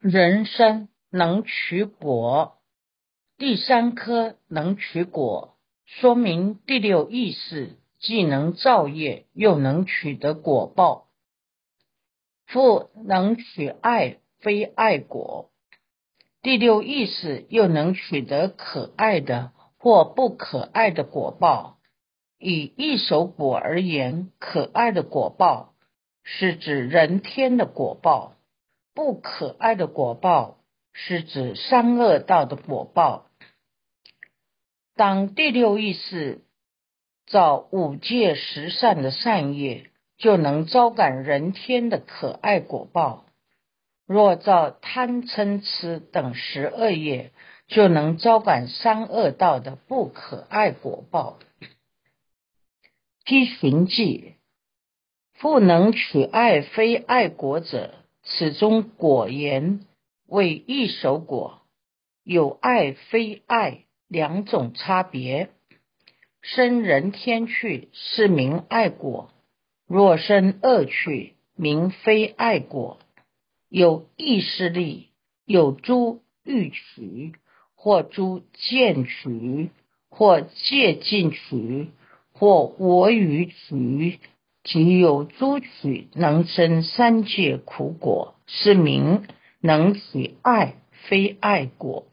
人参能取果，第三颗能取果，说明第六意识既能造业，又能取得果报。复能取爱，非爱果。第六意识又能取得可爱的或不可爱的果报。以一手果而言，可爱的果报是指人天的果报。不可爱的果报是指三恶道的果报。当第六意识造五戒十善的善业，就能招感人天的可爱果报；若造贪嗔痴等十恶业，就能招感三恶道的不可爱果报。批寻记，不能取爱非爱果者。此中果言为一手果，有爱非爱两种差别。生人天趣是名爱果，若生恶趣名非爱果。有意识力，有诸欲取，或诸见取，或借进取，或我与取。即有诸取能生三界苦果，是名能取爱非爱果；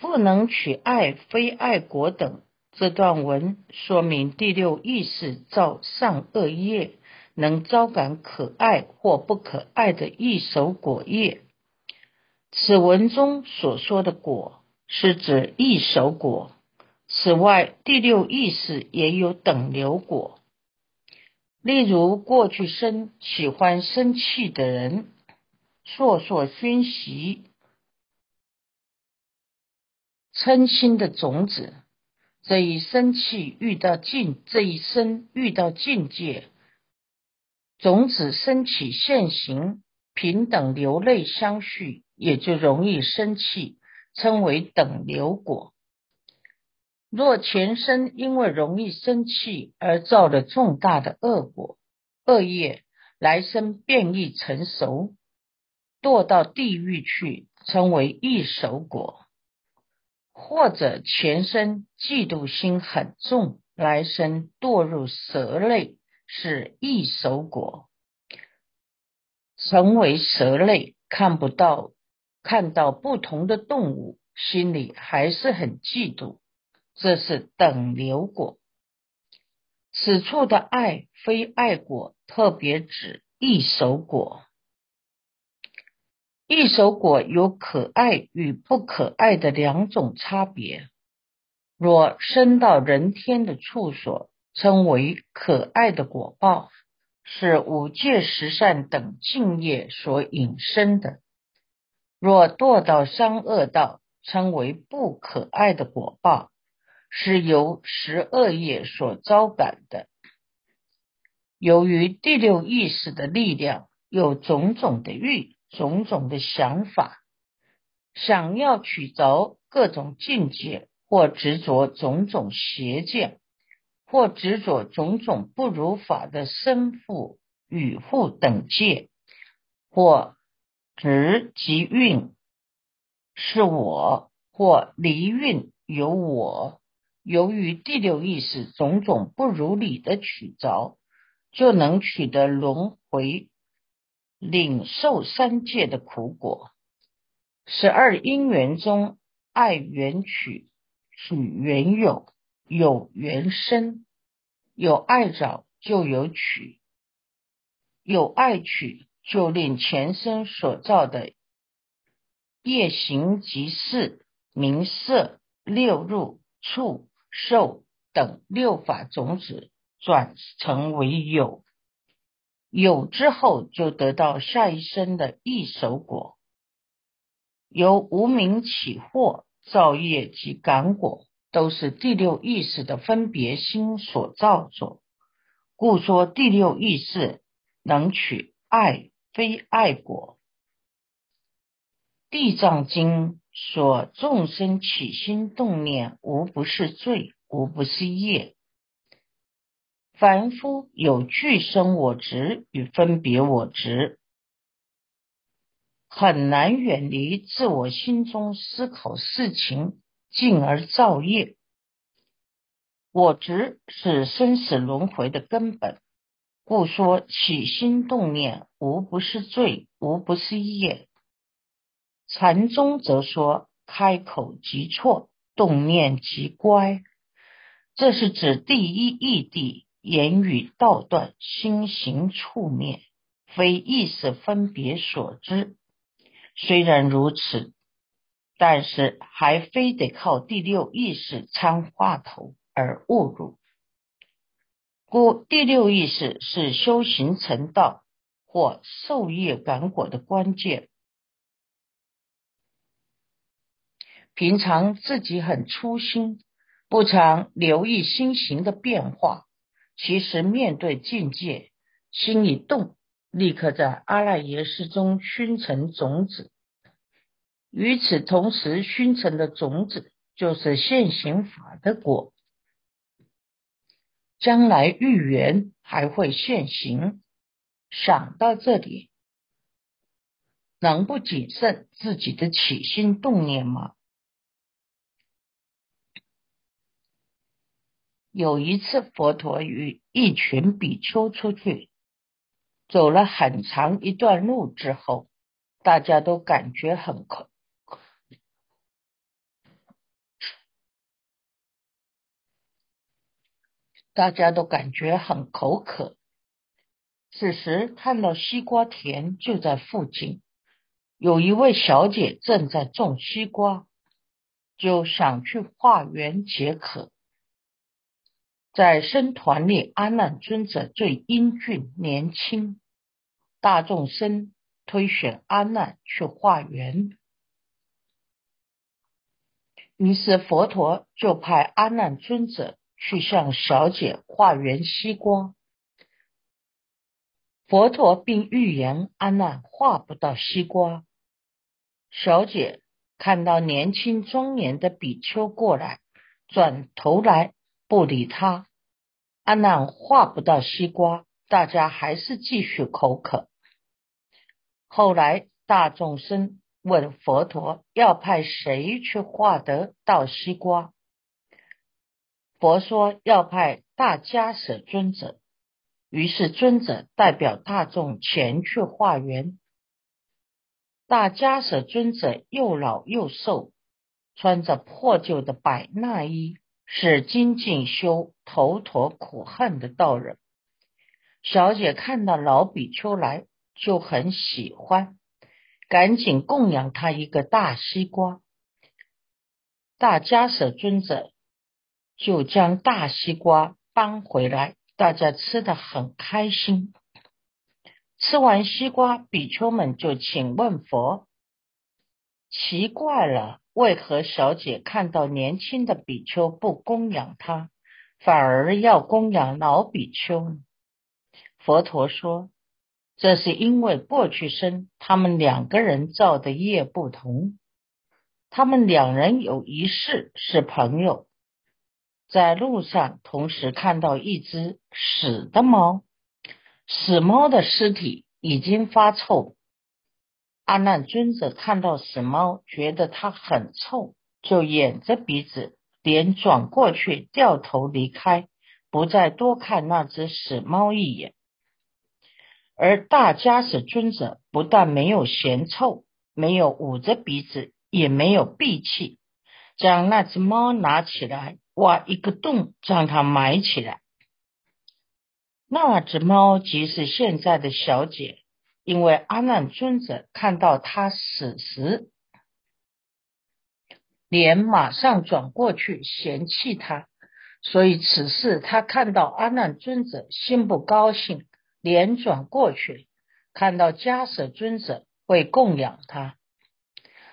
不能取爱非爱果等。这段文说明第六意识造善恶业，能招感可爱或不可爱的一手果业。此文中所说的果，是指一手果。此外，第六意识也有等流果。例如，过去生喜欢生气的人，烁烁熏习嗔心的种子。这一生气遇到境，这一生遇到境界，种子升起现行，平等流泪相续，也就容易生气，称为等流果。若前生因为容易生气而造了重大的恶果、恶业，来生变异成熟，堕到地狱去，称为异熟果；或者前生嫉妒心很重，来生堕入蛇类，是异熟果。成为蛇类，看不到，看到不同的动物，心里还是很嫉妒。这是等流果。此处的爱非爱果，特别指一手果。一手果有可爱与不可爱的两种差别。若生到人天的处所，称为可爱的果报，是五戒十善等境业所引生的；若堕到三恶道，称为不可爱的果报。是由十恶业所招感的。由于第六意识的力量有种种的欲、种种的想法，想要取着各种境界，或执着种种邪见，或执着种种不如法的生父、与父等界，或执即运是我，或离运有我。由于第六意识种种不如理的取着，就能取得轮回、领受三界的苦果。十二因缘中，爱缘取，取缘有，有缘生，有爱找就有取，有爱取就令前生所造的业行即事、名色、六入、处。受等六法种子转成为有，有之后就得到下一生的一手果。由无名起惑造业及感果，都是第六意识的分别心所造作。故说第六意识能取爱非爱果。地藏经。说众生起心动念，无不是罪，无不是业。凡夫有具生我执与分别我执，很难远离自我心中思考事情，进而造业。我执是生死轮回的根本，故说起心动念无不是罪，无不是业。禅宗则说开口即错，动念即乖，这是指第一义谛，言语道断，心行处灭，非意识分别所知。虽然如此，但是还非得靠第六意识参话头而误入。故第六意识是修行成道或受业感果的关键。平常自己很粗心，不常留意心行的变化，其实面对境界，心一动。立刻在阿赖耶识中熏成种子，与此同时熏成的种子就是现行法的果，将来遇缘还会现行。想到这里，能不谨慎自己的起心动念吗？有一次，佛陀与一群比丘出去。走了很长一段路之后，大家都感觉很口，大家都感觉很口渴。此时看到西瓜田就在附近，有一位小姐正在种西瓜，就想去化缘解渴。在僧团里，阿难尊者最英俊年轻，大众生推选阿难去化缘，于是佛陀就派阿难尊者去向小姐化缘西瓜。佛陀并预言阿难化不到西瓜。小姐看到年轻庄严的比丘过来，转头来。不理他，阿难画不到西瓜，大家还是继续口渴。后来大众生问佛陀要派谁去画得到西瓜，佛说要派大迦舍尊者。于是尊者代表大众前去化缘。大迦舍尊者又老又瘦，穿着破旧的百衲衣。是精进修头陀苦恨的道人。小姐看到老比丘来，就很喜欢，赶紧供养他一个大西瓜。大迦舍尊者就将大西瓜搬回来，大家吃的很开心。吃完西瓜，比丘们就请问佛：奇怪了。为何小姐看到年轻的比丘不供养他，反而要供养老比丘呢？佛陀说：“这是因为过去生他们两个人造的业不同。他们两人有一世是朋友，在路上同时看到一只死的猫，死猫的尸体已经发臭。”阿难尊者看到死猫，觉得它很臭，就掩着鼻子，脸转过去，掉头离开，不再多看那只死猫一眼。而大迦舍尊者不但没有嫌臭，没有捂着鼻子，也没有闭气，将那只猫拿起来，挖一个洞，将它埋起来。那只猫即是现在的小姐。因为阿难尊者看到他死时，脸马上转过去嫌弃他，所以此事他看到阿难尊者心不高兴，脸转过去看到迦舍尊者会供养他，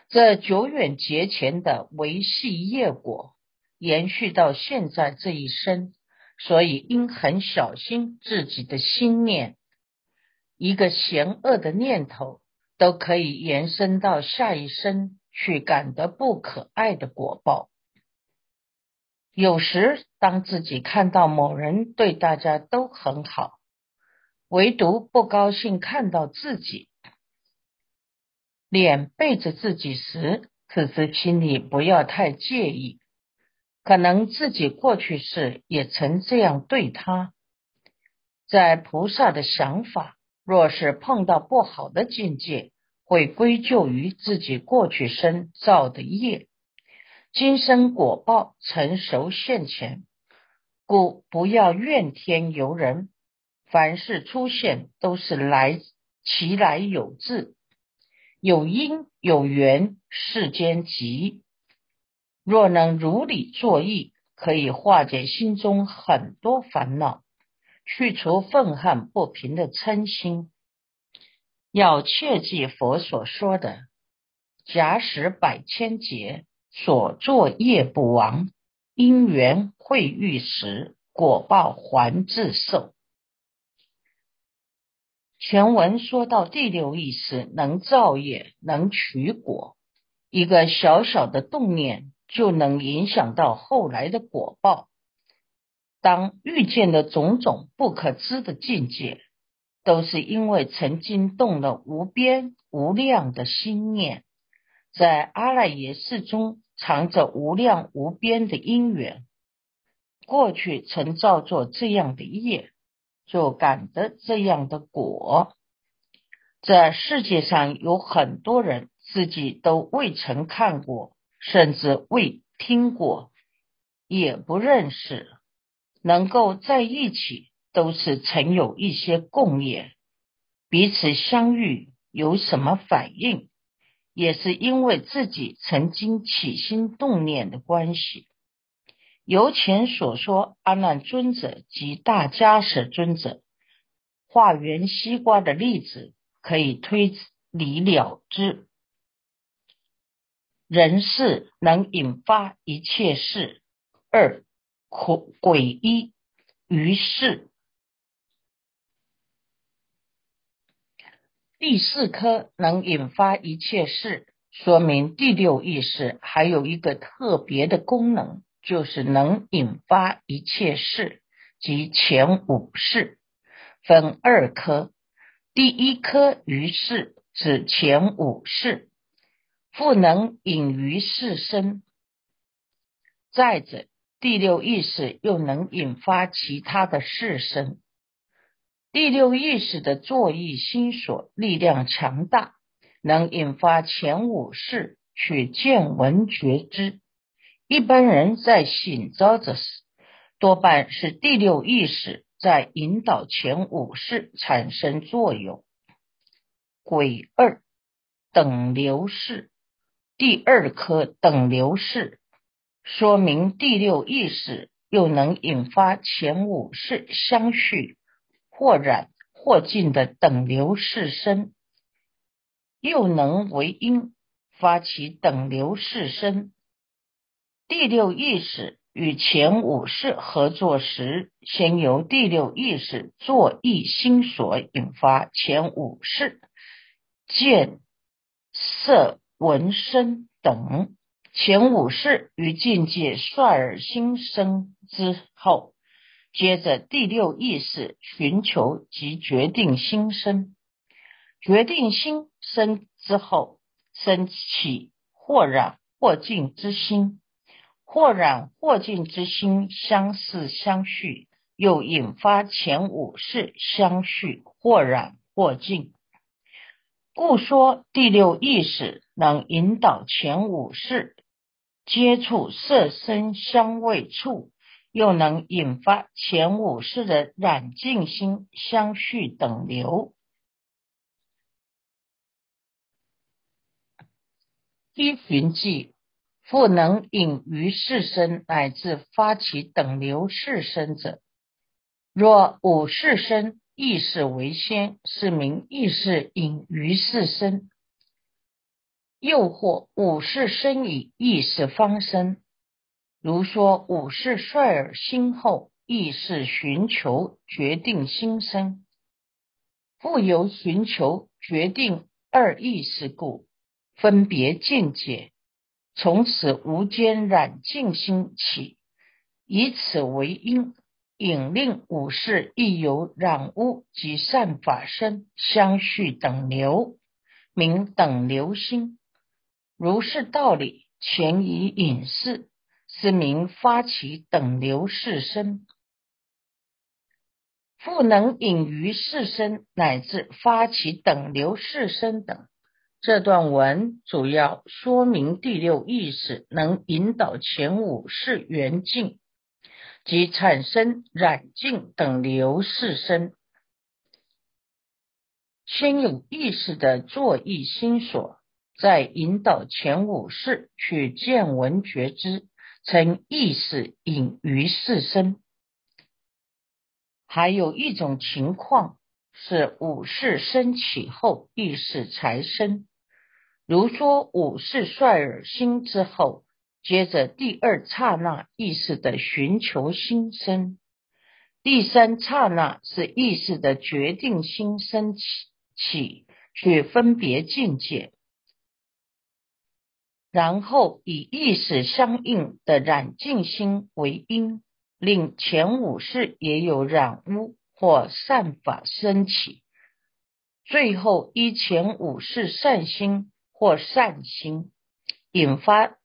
这久远劫前的维系业果延续到现在这一生，所以应很小心自己的心念。一个邪恶的念头都可以延伸到下一生去，感得不可爱的果报。有时，当自己看到某人对大家都很好，唯独不高兴看到自己，脸背着自己时，此时心里不要太介意，可能自己过去时也曾这样对他。在菩萨的想法，若是碰到不好的境界，会归咎于自己过去生造的业，今生果报成熟现前，故不要怨天尤人。凡事出现都是来其来有自，有因有缘，世间吉。若能如理作意，可以化解心中很多烦恼。去除愤恨不平的嗔心，要切记佛所说的“假使百千劫，所作业不亡，因缘会遇时，果报还自受”。全文说到第六意识能造业，能取果，一个小小的动念就能影响到后来的果报。当遇见的种种不可知的境界，都是因为曾经动了无边无量的心念，在阿赖耶识中藏着无量无边的因缘，过去曾造作这样的业，就感得这样的果。这世界上有很多人自己都未曾看过，甚至未听过，也不认识。能够在一起，都是曾有一些共业，彼此相遇有什么反应，也是因为自己曾经起心动念的关系。由前所说，阿难尊者及大迦叶尊者化缘西瓜的例子，可以推理了之。人事能引发一切事。二。诡诡异于是，第四颗能引发一切事，说明第六意识还有一个特别的功能，就是能引发一切事，即前五事分二颗。第一颗于是指前五世，复能引于世身。再者。第六意识又能引发其他的事身。第六意识的作意心所力量强大，能引发前五识去见闻觉知。一般人在醒着时，多半是第六意识在引导前五识产生作用。鬼二等流式，第二颗等流式。说明第六意识又能引发前五识相续或染或尽的等流世身，又能为因发起等流世身。第六意识与前五识合作时，先由第六意识作意心所引发前五识见色闻声等。前五世于境界率而心生之后，接着第六意识寻求及决定心生，决定心生之后，升起或染或净之心，或染或净之心相似相续，又引发前五世相续或染或净，故说第六意识能引导前五世。接触色身香味触，又能引发前五世的染净心相续等流。依循迹，复能引于世身乃至发起等流世身者。若五世身意识为先，是名意识引于世身。又或五世生以意识方生，如说五世率尔心后意识寻求决定心生，复由寻求决定二意识故，分别见解，从此无间染净心起，以此为因，引令五世亦有染污及善法身相续等流。名等流心。如是道理，前以隐士，是名发起等流士身。复能隐于世身，乃至发起等流世身等。这段文主要说明第六意识能引导前五世缘境，即产生染净等流世身。先有意识的作意心所，在引导前五世去见闻觉知，成意识隐于世身。还有一种情况是五世升起后，意识才生。如说五世率尔心之后，接着第二刹那意识的寻求心生，第三刹那是意识的决定心升起起去分别境界，然后以意识相应的染净心为因。令前五世也有染污或善法升起，最后依前五世善心或善心，引发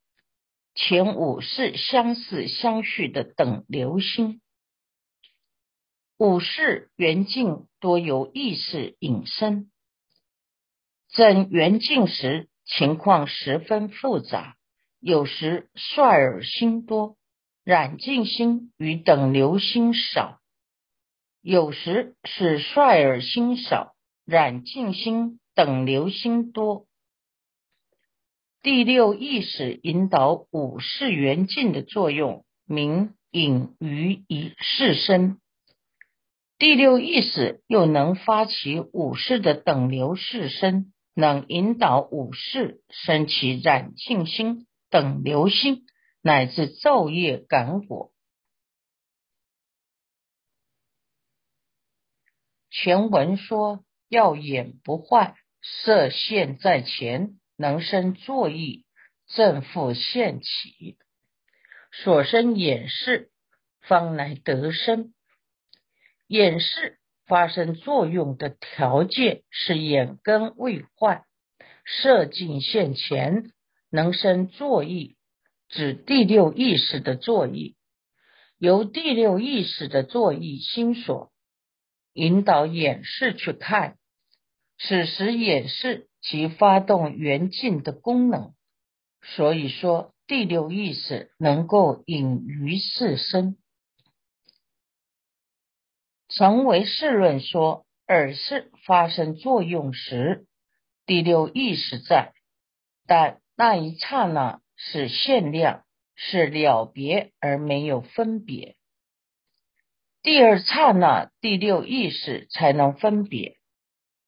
前五世相似相续的等流心。五世缘境多由意识引生，整缘境时情况十分复杂，有时率尔心多。染净心与等流心少，有时是率尔心少，染净心等流心多。第六意识引导五世缘境的作用，名引于一世身。第六意识又能发起五世的等流世身，能引导武士升起染净心、等流心。乃至昼夜感果，全文说要眼不坏，色现在前，能生作意，正复现起，所生眼视，方来得生。眼视发生作用的条件是眼根未坏，色境现前，能生作意。指第六意识的作意，由第六意识的作意心所引导演示去看，此时演示即发动缘境的功能。所以说，第六意识能够隐于世身。成为世论说，耳是发生作用时，第六意识在，但那一刹那。是限量，是了别而没有分别。第二刹那，第六意识才能分别。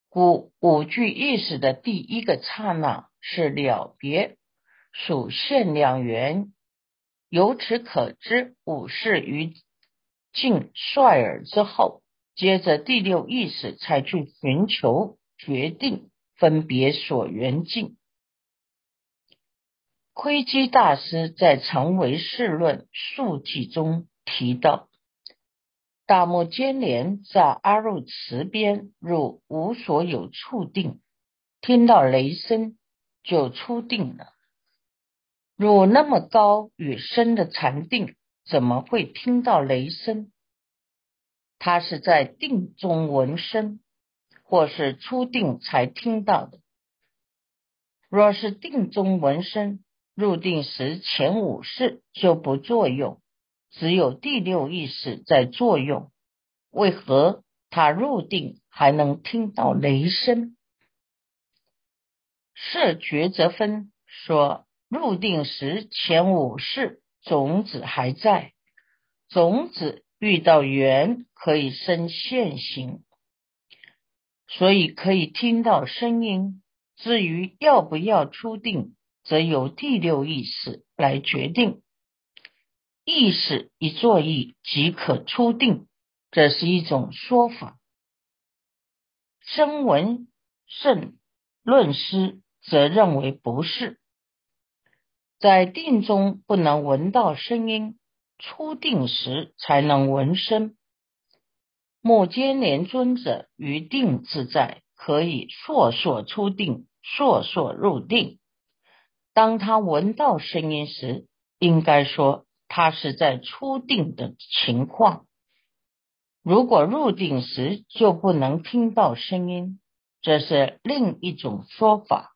故五具意识的第一个刹那是了别，属限量缘。由此可知，五世于尽率尔之后，接着第六意识才去寻求决定分别所缘境。窥基大师在《成为世论述记》中提到，大目犍连在阿入池边入无所有处定，听到雷声就出定了。入那么高与深的禅定，怎么会听到雷声？他是在定中闻声，或是初定才听到的。若是定中闻声，入定时前五识就不作用，只有第六意识在作用。为何他入定还能听到雷声？设抉择分说，入定时前五识种子还在，种子遇到缘可以生现行，所以可以听到声音。至于要不要出定？则由第六意识来决定，意识一作意即可出定，这是一种说法。声闻圣论师则认为不是，在定中不能闻到声音，初定时才能闻声。目犍连尊者于定自在，可以烁烁出定，烁烁入定。当他闻到声音时，应该说他是在初定的情况。如果入定时就不能听到声音，这是另一种说法。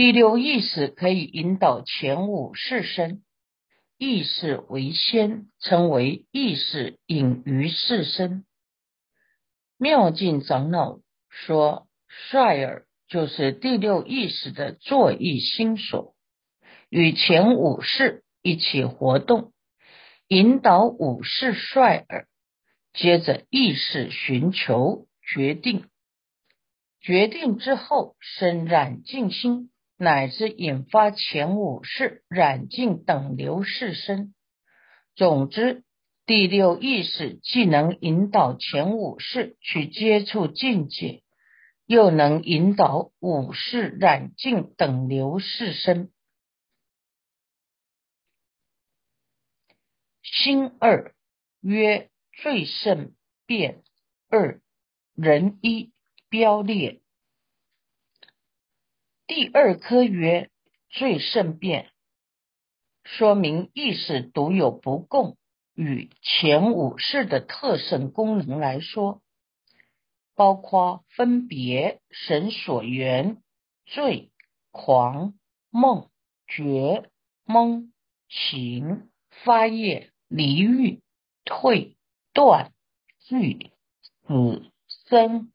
第六意识可以引导前五世身，意识为先，称为意识隐于世身。妙净长老说：“率尔就是第六意识的作意心所，与前五世一起活动。”引导五世率尔，接着意识寻求决定，决定之后生染净心，乃至引发前五世染净等流世身。总之，第六意识既能引导前五世去接触境界，又能引导五世染净等流世身。心二曰最胜变二人一标列。第二科曰最胜变，说明意识独有不共。与前五世的特胜功能来说，包括分别、神所缘、醉、狂、梦、觉、蒙、醒、发业。离欲、退、断、聚、死、生、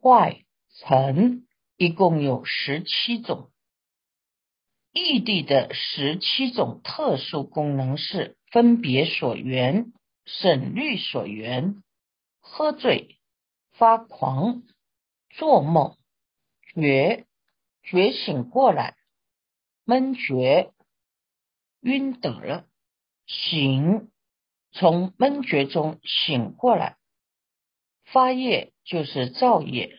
坏、成，一共有十七种。异地的十七种特殊功能是：分别所缘、省虑所缘、喝醉、发狂、做梦、觉、觉醒过来、闷觉、晕倒了、醒。从闷觉中醒过来，发业就是造业，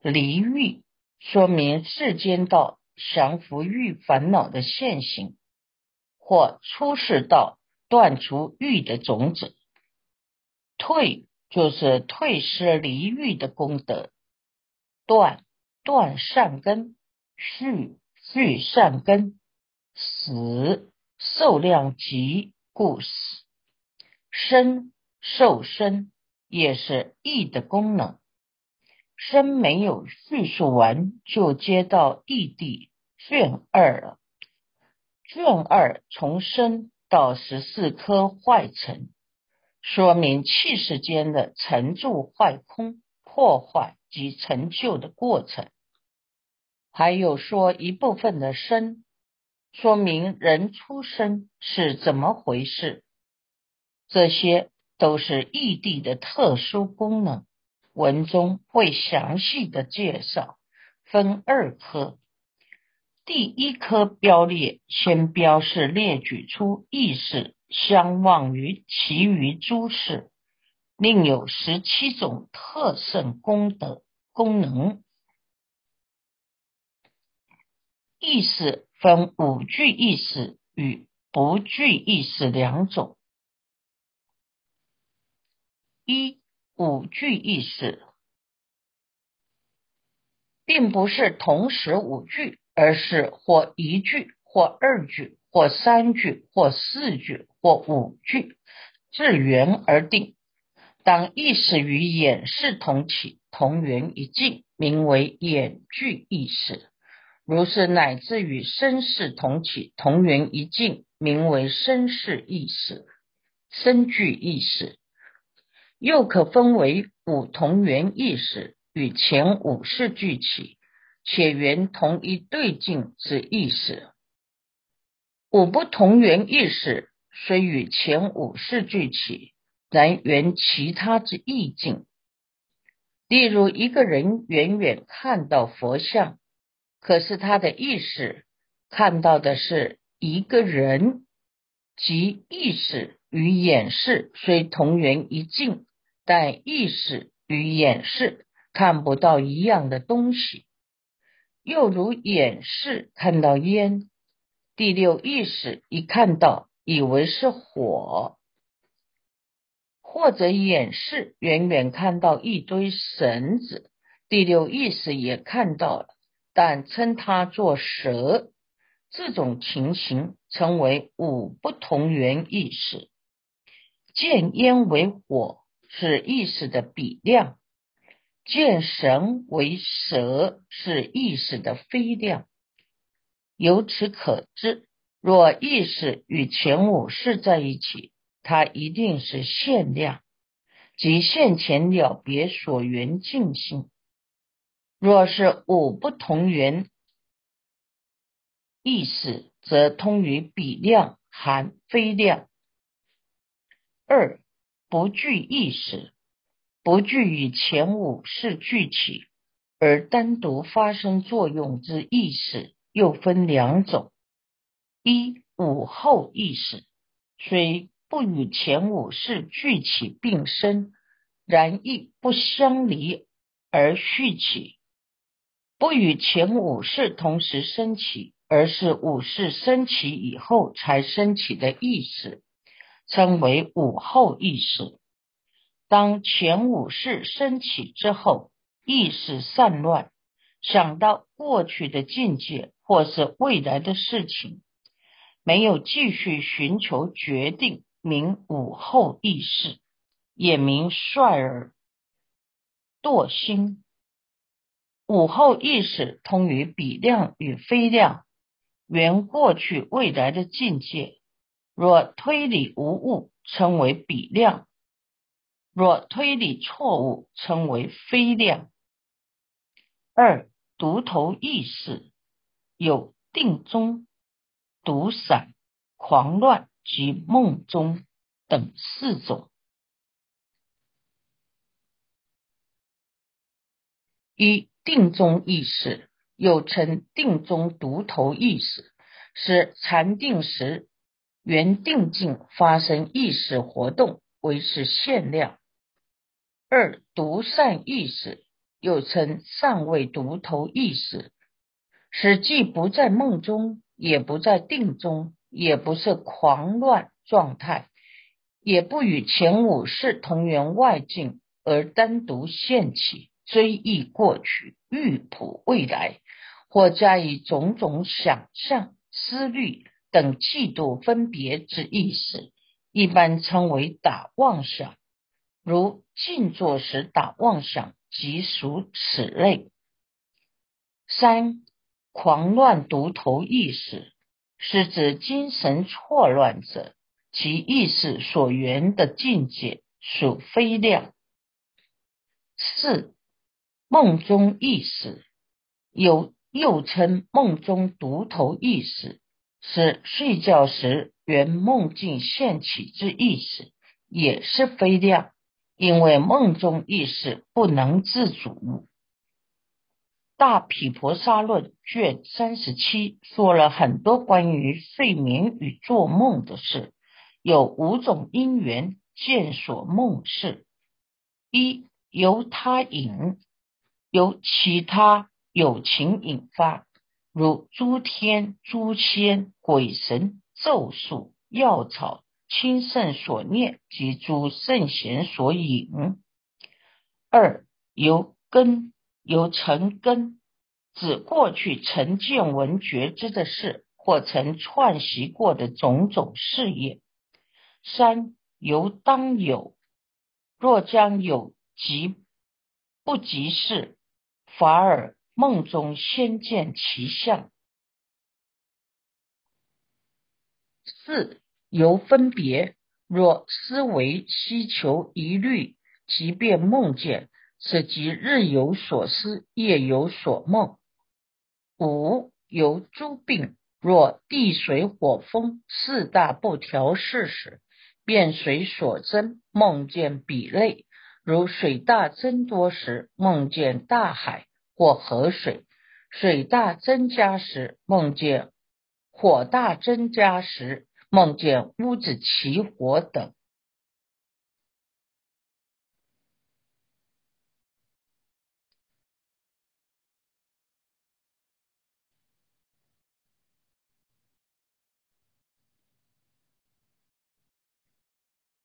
离欲说明世间道降服欲烦恼的现行，或出世道断除欲的种子，退就是退失离欲的功德，断断善根，续续善根，死受量极故死。生受生也是意的功能，生没有叙述完就接到异地卷二了。卷二从身到十四颗坏尘，说明气世间的成住坏空、破坏及成就的过程。还有说一部分的身，说明人出生是怎么回事。这些都是异地的特殊功能，文中会详细的介绍，分二科。第一科标列，先标示列举出意识相望于其余诸事，另有十七种特胜功德功能。意识分五具意识与不具意识两种。一五句意识，并不是同时五句，而是或一句，或二句，或三句，或四句，或五句，自缘而定。当意识与眼识同起，同源一境，名为眼具意识；如是乃至与身识同起，同源一境，名为身识意识、身具意识。又可分为五同源意识与前五世俱起，且缘同一对境之意识；五不同源意识虽与前五世俱起，然缘其他之意境。例如，一个人远远看到佛像，可是他的意识看到的是一个人，即意识与眼识虽同源一境。但意识与眼识看不到一样的东西，又如眼识看到烟，第六意识一看到，以为是火；或者眼视远远看到一堆绳子，第六意识也看到了，但称它做蛇。这种情形称为五不同源意识。见烟为火是意识的比量，见神为蛇是意识的非量。由此可知，若意识与前五识在一起，它一定是限量，即现前了别所缘境性。若是五不同源。意识则通于比量含非量。二不具意识，不具与前五是具起而单独发生作用之意识，又分两种：一午后意识，虽不与前五是具起并生，然亦不相离而续起，不与前五是同时升起。而是五识升起以后才升起的意识，称为午后意识。当前五识升起之后，意识散乱，想到过去的境界或是未来的事情，没有继续寻求决定，名午后意识，也名率而惰心。午后意识通于比量与非量。原过去未来的境界，若推理无误，称为比量；若推理错误，称为非量。二独头意识有定中、独散、狂乱及梦中等四种。一定中意识。又称定中独头意识，是禅定时原定境发生意识活动，为是限量。二独善意识，又称尚未独头意识，是既不在梦中，也不在定中，也不是狂乱状态，也不与前五识同源外境，而单独现起，追忆过去，预卜未来。或加以种种想象、思虑等嫉妒分别之意识，一般称为打妄想。如静坐时打妄想，即属此类。三狂乱独头意识，是指精神错乱者，其意识所缘的境界属非量。四梦中意识有。又称梦中独头意识，是睡觉时原梦境现起之意识，也是非量，因为梦中意识不能自主。大毗婆沙论卷三十七说了很多关于睡眠与做梦的事，有五种因缘见所梦事：一由他引，由其他。有情引发，如诸天、诸仙、鬼神、咒术、药草、亲圣所念及诸圣贤所引。二由根，由成根，指过去曾见闻觉知的事，或曾串习过的种种事业。三由当有，若将有即不即是，反而。梦中先见其相，四由分别。若思维希求疑虑，即便梦见，此即日有所思，夜有所梦。五由诸病。若地水火风四大不调适时，便随所增，梦见彼类。如水大增多时，梦见大海。或河水水大增加时，梦见火大增加时，梦见屋子起火等。